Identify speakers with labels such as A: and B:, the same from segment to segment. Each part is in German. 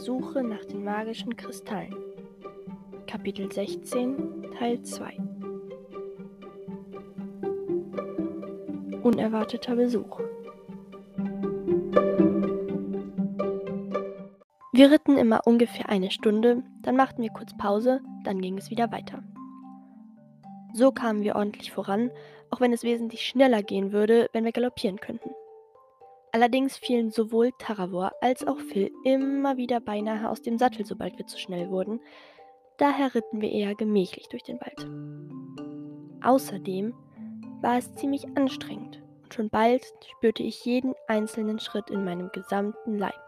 A: Suche nach den magischen Kristallen. Kapitel 16, Teil 2 Unerwarteter Besuch Wir ritten immer ungefähr eine Stunde, dann machten wir kurz Pause, dann ging es wieder weiter. So kamen wir ordentlich voran, auch wenn es wesentlich schneller gehen würde, wenn wir galoppieren könnten. Allerdings fielen sowohl Taravor als auch Phil immer wieder beinahe aus dem Sattel, sobald wir zu schnell wurden. Daher ritten wir eher gemächlich durch den Wald. Außerdem war es ziemlich anstrengend und schon bald spürte ich jeden einzelnen Schritt in meinem gesamten Leib.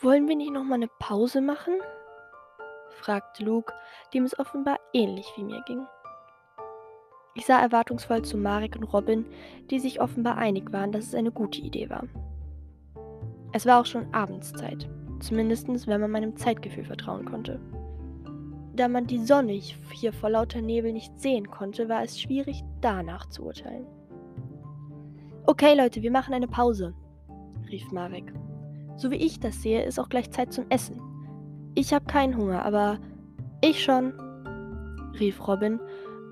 A: Wollen wir nicht nochmal eine Pause machen? fragte Luke, dem es offenbar ähnlich wie mir ging. Ich sah erwartungsvoll zu Marek und Robin, die sich offenbar einig waren, dass es eine gute Idee war. Es war auch schon Abendszeit, zumindest wenn man meinem Zeitgefühl vertrauen konnte. Da man die Sonne hier vor lauter Nebel nicht sehen konnte, war es schwierig, danach zu urteilen. Okay, Leute, wir machen eine Pause, rief Marek. So wie ich das sehe, ist auch gleich Zeit zum Essen. Ich habe keinen Hunger, aber ich schon, rief Robin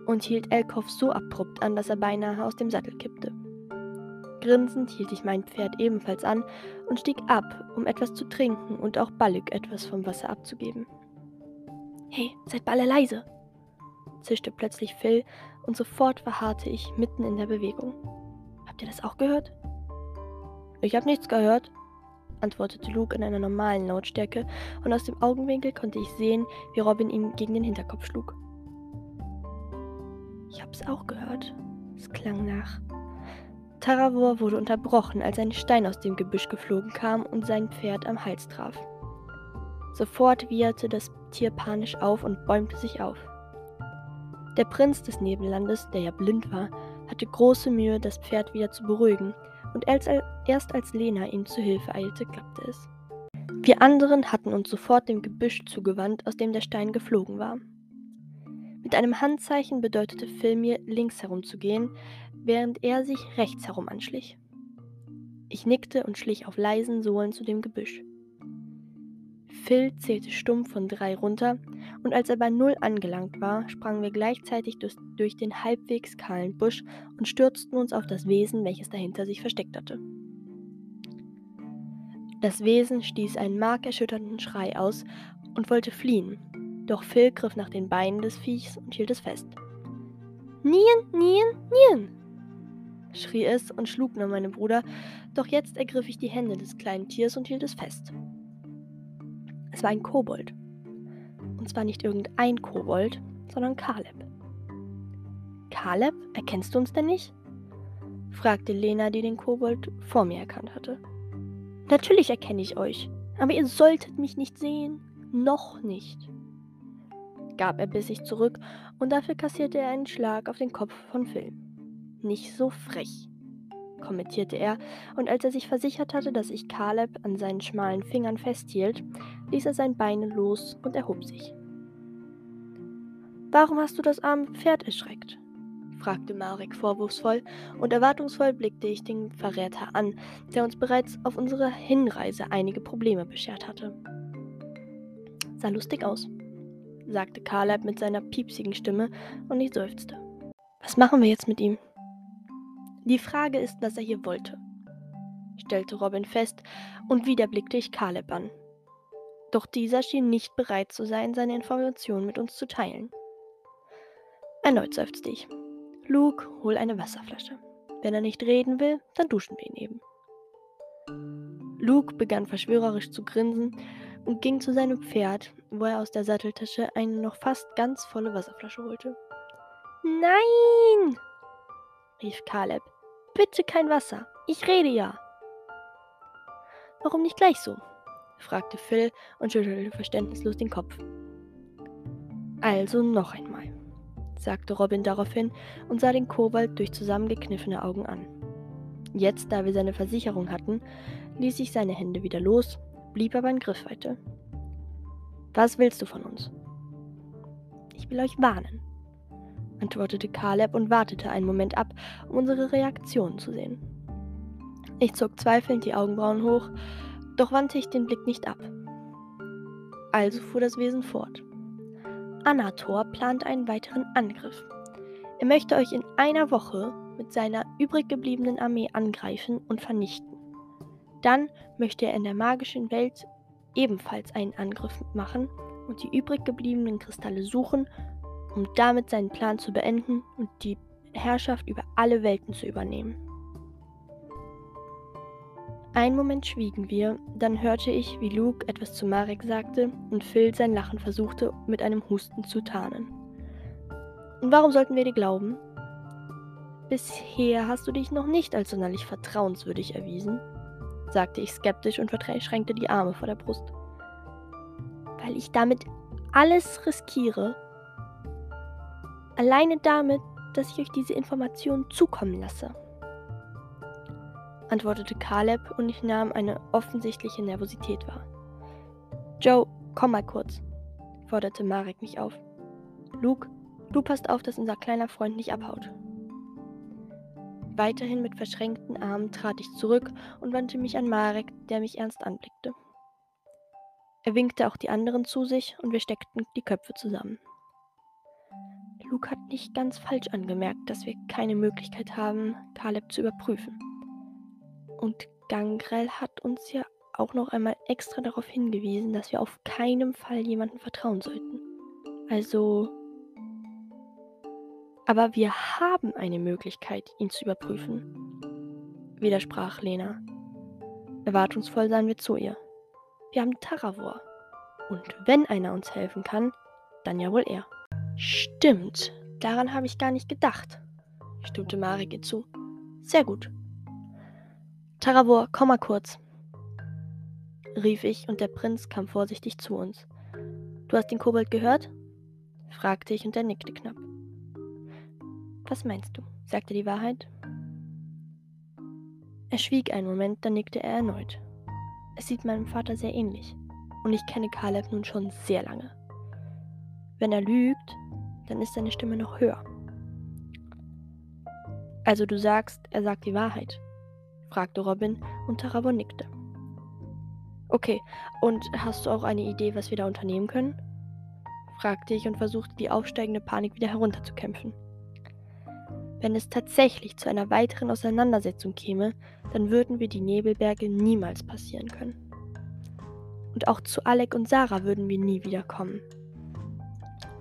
A: und hielt Elkoff so abrupt an, dass er beinahe aus dem Sattel kippte. Grinsend hielt ich mein Pferd ebenfalls an und stieg ab, um etwas zu trinken und auch Ballik etwas vom Wasser abzugeben. Hey, seid Balle leise! zischte plötzlich Phil und sofort verharrte ich mitten in der Bewegung. Habt ihr das auch gehört? Ich hab nichts gehört, antwortete Luke in einer normalen Lautstärke, und aus dem Augenwinkel konnte ich sehen, wie Robin ihm gegen den Hinterkopf schlug. Ich hab's auch gehört. Es klang nach. Taravor wurde unterbrochen, als ein Stein aus dem Gebüsch geflogen kam und sein Pferd am Hals traf. Sofort wieherte das Tier panisch auf und bäumte sich auf. Der Prinz des Nebellandes, der ja blind war, hatte große Mühe, das Pferd wieder zu beruhigen, und erst als Lena ihm zu Hilfe eilte, klappte es. Wir anderen hatten uns sofort dem Gebüsch zugewandt, aus dem der Stein geflogen war. Mit einem Handzeichen bedeutete Phil mir, links herum zu gehen, während er sich rechts herum anschlich. Ich nickte und schlich auf leisen Sohlen zu dem Gebüsch. Phil zählte stumpf von drei runter, und als er bei null angelangt war, sprangen wir gleichzeitig durch, durch den halbwegs kahlen Busch und stürzten uns auf das Wesen, welches dahinter sich versteckt hatte. Das Wesen stieß einen markerschütternden Schrei aus und wollte fliehen, doch Phil griff nach den Beinen des Viechs und hielt es fest. Nien, Nien, Nien! schrie es und schlug nach meinem Bruder, doch jetzt ergriff ich die Hände des kleinen Tiers und hielt es fest. Es war ein Kobold. Und zwar nicht irgendein Kobold, sondern Kaleb. Kaleb, erkennst du uns denn nicht? fragte Lena, die den Kobold vor mir erkannt hatte. Natürlich erkenne ich euch, aber ihr solltet mich nicht sehen. Noch nicht gab er bissig zurück und dafür kassierte er einen Schlag auf den Kopf von Phil. Nicht so frech, kommentierte er, und als er sich versichert hatte, dass ich Caleb an seinen schmalen Fingern festhielt, ließ er sein Bein los und erhob sich. Warum hast du das arme Pferd erschreckt? fragte Marek vorwurfsvoll, und erwartungsvoll blickte ich den Verräter an, der uns bereits auf unserer Hinreise einige Probleme beschert hatte. Sah lustig aus sagte Caleb mit seiner piepsigen Stimme und ich seufzte. Was machen wir jetzt mit ihm? Die Frage ist, was er hier wollte, stellte Robin fest, und wieder blickte ich Caleb an. Doch dieser schien nicht bereit zu sein, seine Informationen mit uns zu teilen. Erneut seufzte ich. Luke, hol eine Wasserflasche. Wenn er nicht reden will, dann duschen wir ihn eben. Luke begann verschwörerisch zu grinsen und ging zu seinem Pferd, wo er aus der Satteltasche eine noch fast ganz volle Wasserflasche holte. Nein! rief Caleb. Bitte kein Wasser. Ich rede ja. Warum nicht gleich so? fragte Phil und schüttelte verständnislos den Kopf. Also noch einmal, sagte Robin daraufhin und sah den Kobold durch zusammengekniffene Augen an. Jetzt, da wir seine Versicherung hatten, ließ ich seine Hände wieder los blieb aber in Griffweite. Was willst du von uns? Ich will euch warnen, antwortete Caleb und wartete einen Moment ab, um unsere Reaktionen zu sehen. Ich zog zweifelnd die Augenbrauen hoch Doch wandte ich den Blick nicht ab. Also fuhr das Wesen fort. Anator plant einen weiteren Angriff. Er möchte euch in einer Woche mit seiner übrig gebliebenen Armee angreifen und vernichten. Dann möchte er in der magischen Welt ebenfalls einen Angriff machen und die übrig gebliebenen Kristalle suchen, um damit seinen Plan zu beenden und die Herrschaft über alle Welten zu übernehmen. Einen Moment schwiegen wir, dann hörte ich, wie Luke etwas zu Marek sagte und Phil sein Lachen versuchte, mit einem Husten zu tarnen. Und warum sollten wir dir glauben? Bisher hast du dich noch nicht als sonderlich vertrauenswürdig erwiesen, sagte ich skeptisch und verschränkte die Arme vor der Brust. Weil ich damit alles riskiere. Alleine damit, dass ich euch diese Informationen zukommen lasse antwortete Caleb und ich nahm eine offensichtliche Nervosität wahr. Joe, komm mal kurz, forderte Marek mich auf. Luke, du passt auf, dass unser kleiner Freund nicht abhaut. Weiterhin mit verschränkten Armen trat ich zurück und wandte mich an Marek, der mich ernst anblickte. Er winkte auch die anderen zu sich und wir steckten die Köpfe zusammen. Luke hat nicht ganz falsch angemerkt, dass wir keine Möglichkeit haben, Caleb zu überprüfen. Und Gangrel hat uns ja auch noch einmal extra darauf hingewiesen, dass wir auf keinen Fall jemandem vertrauen sollten. Also. Aber wir haben eine Möglichkeit, ihn zu überprüfen, widersprach Lena. Erwartungsvoll sahen wir zu ihr. Wir haben Taravor. Und wenn einer uns helfen kann, dann ja wohl er. Stimmt, daran habe ich gar nicht gedacht, stimmte Marek ihr zu. Sehr gut. Taravor, komm mal kurz, rief ich, und der Prinz kam vorsichtig zu uns. Du hast den Kobold gehört? fragte ich und er nickte knapp. Was meinst du? sagte die Wahrheit. Er schwieg einen Moment, dann nickte er erneut. Es sieht meinem Vater sehr ähnlich, und ich kenne Caleb nun schon sehr lange. Wenn er lügt, dann ist seine Stimme noch höher. Also du sagst, er sagt die Wahrheit fragte Robin und Tarabo nickte. Okay, und hast du auch eine Idee, was wir da unternehmen können? fragte ich und versuchte die aufsteigende Panik wieder herunterzukämpfen. Wenn es tatsächlich zu einer weiteren Auseinandersetzung käme, dann würden wir die Nebelberge niemals passieren können. Und auch zu Alec und Sarah würden wir nie wiederkommen.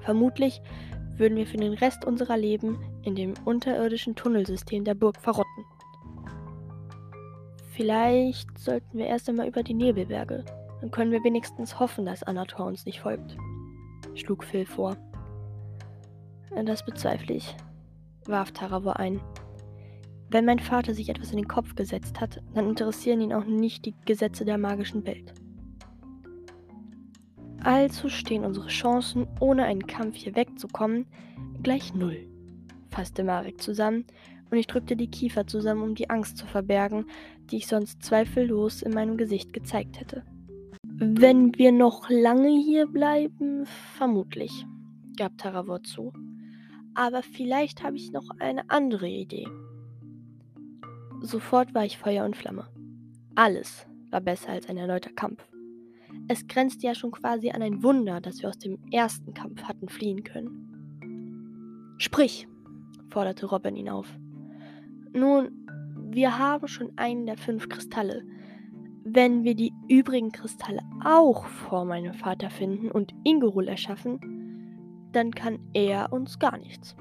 A: Vermutlich würden wir für den Rest unserer Leben in dem unterirdischen Tunnelsystem der Burg verrotten. Vielleicht sollten wir erst einmal über die Nebelberge. Dann können wir wenigstens hoffen, dass Anator uns nicht folgt, schlug Phil vor. Das bezweifle ich, warf Taravor ein. Wenn mein Vater sich etwas in den Kopf gesetzt hat, dann interessieren ihn auch nicht die Gesetze der magischen Welt. Also stehen unsere Chancen, ohne einen Kampf hier wegzukommen, gleich null, fasste Marek zusammen und ich drückte die Kiefer zusammen, um die Angst zu verbergen, die ich sonst zweifellos in meinem Gesicht gezeigt hätte. Wenn wir noch lange hier bleiben, vermutlich, gab Taravor zu. Aber vielleicht habe ich noch eine andere Idee. Sofort war ich Feuer und Flamme. Alles war besser als ein erneuter Kampf. Es grenzte ja schon quasi an ein Wunder, dass wir aus dem ersten Kampf hatten fliehen können. Sprich, forderte Robin ihn auf. Nun, wir haben schon einen der fünf Kristalle. Wenn wir die übrigen Kristalle auch vor meinem Vater finden und Ingorul erschaffen, dann kann er uns gar nichts.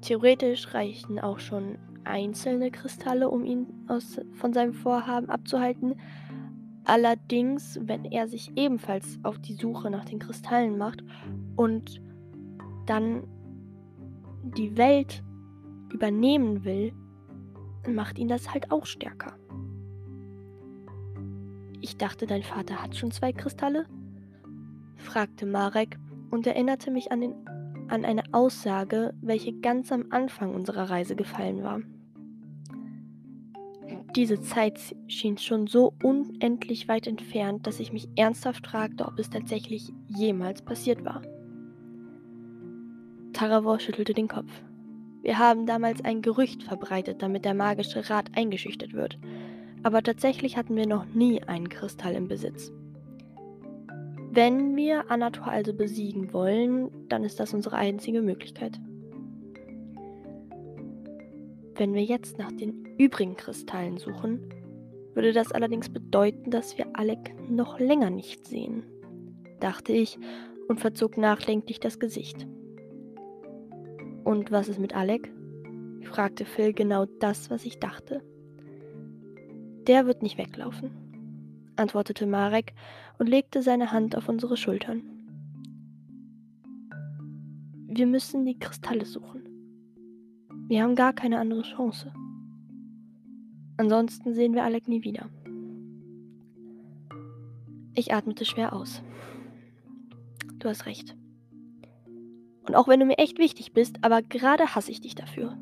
A: Theoretisch reichen auch schon einzelne Kristalle, um ihn aus, von seinem Vorhaben abzuhalten. Allerdings, wenn er sich ebenfalls auf die Suche nach den Kristallen macht und dann die Welt übernehmen will, macht ihn das halt auch stärker. Ich dachte, dein Vater hat schon zwei Kristalle? fragte Marek und erinnerte mich an, den, an eine Aussage, welche ganz am Anfang unserer Reise gefallen war. Diese Zeit schien schon so unendlich weit entfernt, dass ich mich ernsthaft fragte, ob es tatsächlich jemals passiert war. Taravor schüttelte den Kopf. Wir haben damals ein Gerücht verbreitet, damit der magische Rat eingeschüchtert wird. aber tatsächlich hatten wir noch nie einen Kristall im Besitz. Wenn wir Anator also besiegen wollen, dann ist das unsere einzige Möglichkeit. Wenn wir jetzt nach den übrigen Kristallen suchen, würde das allerdings bedeuten, dass wir Alec noch länger nicht sehen, dachte ich und verzog nachdenklich das Gesicht. Und was ist mit Alec? fragte Phil genau das, was ich dachte. Der wird nicht weglaufen, antwortete Marek und legte seine Hand auf unsere Schultern. Wir müssen die Kristalle suchen. Wir haben gar keine andere Chance. Ansonsten sehen wir Alec nie wieder. Ich atmete schwer aus. Du hast recht. Und auch wenn du mir echt wichtig bist, aber gerade hasse ich dich dafür.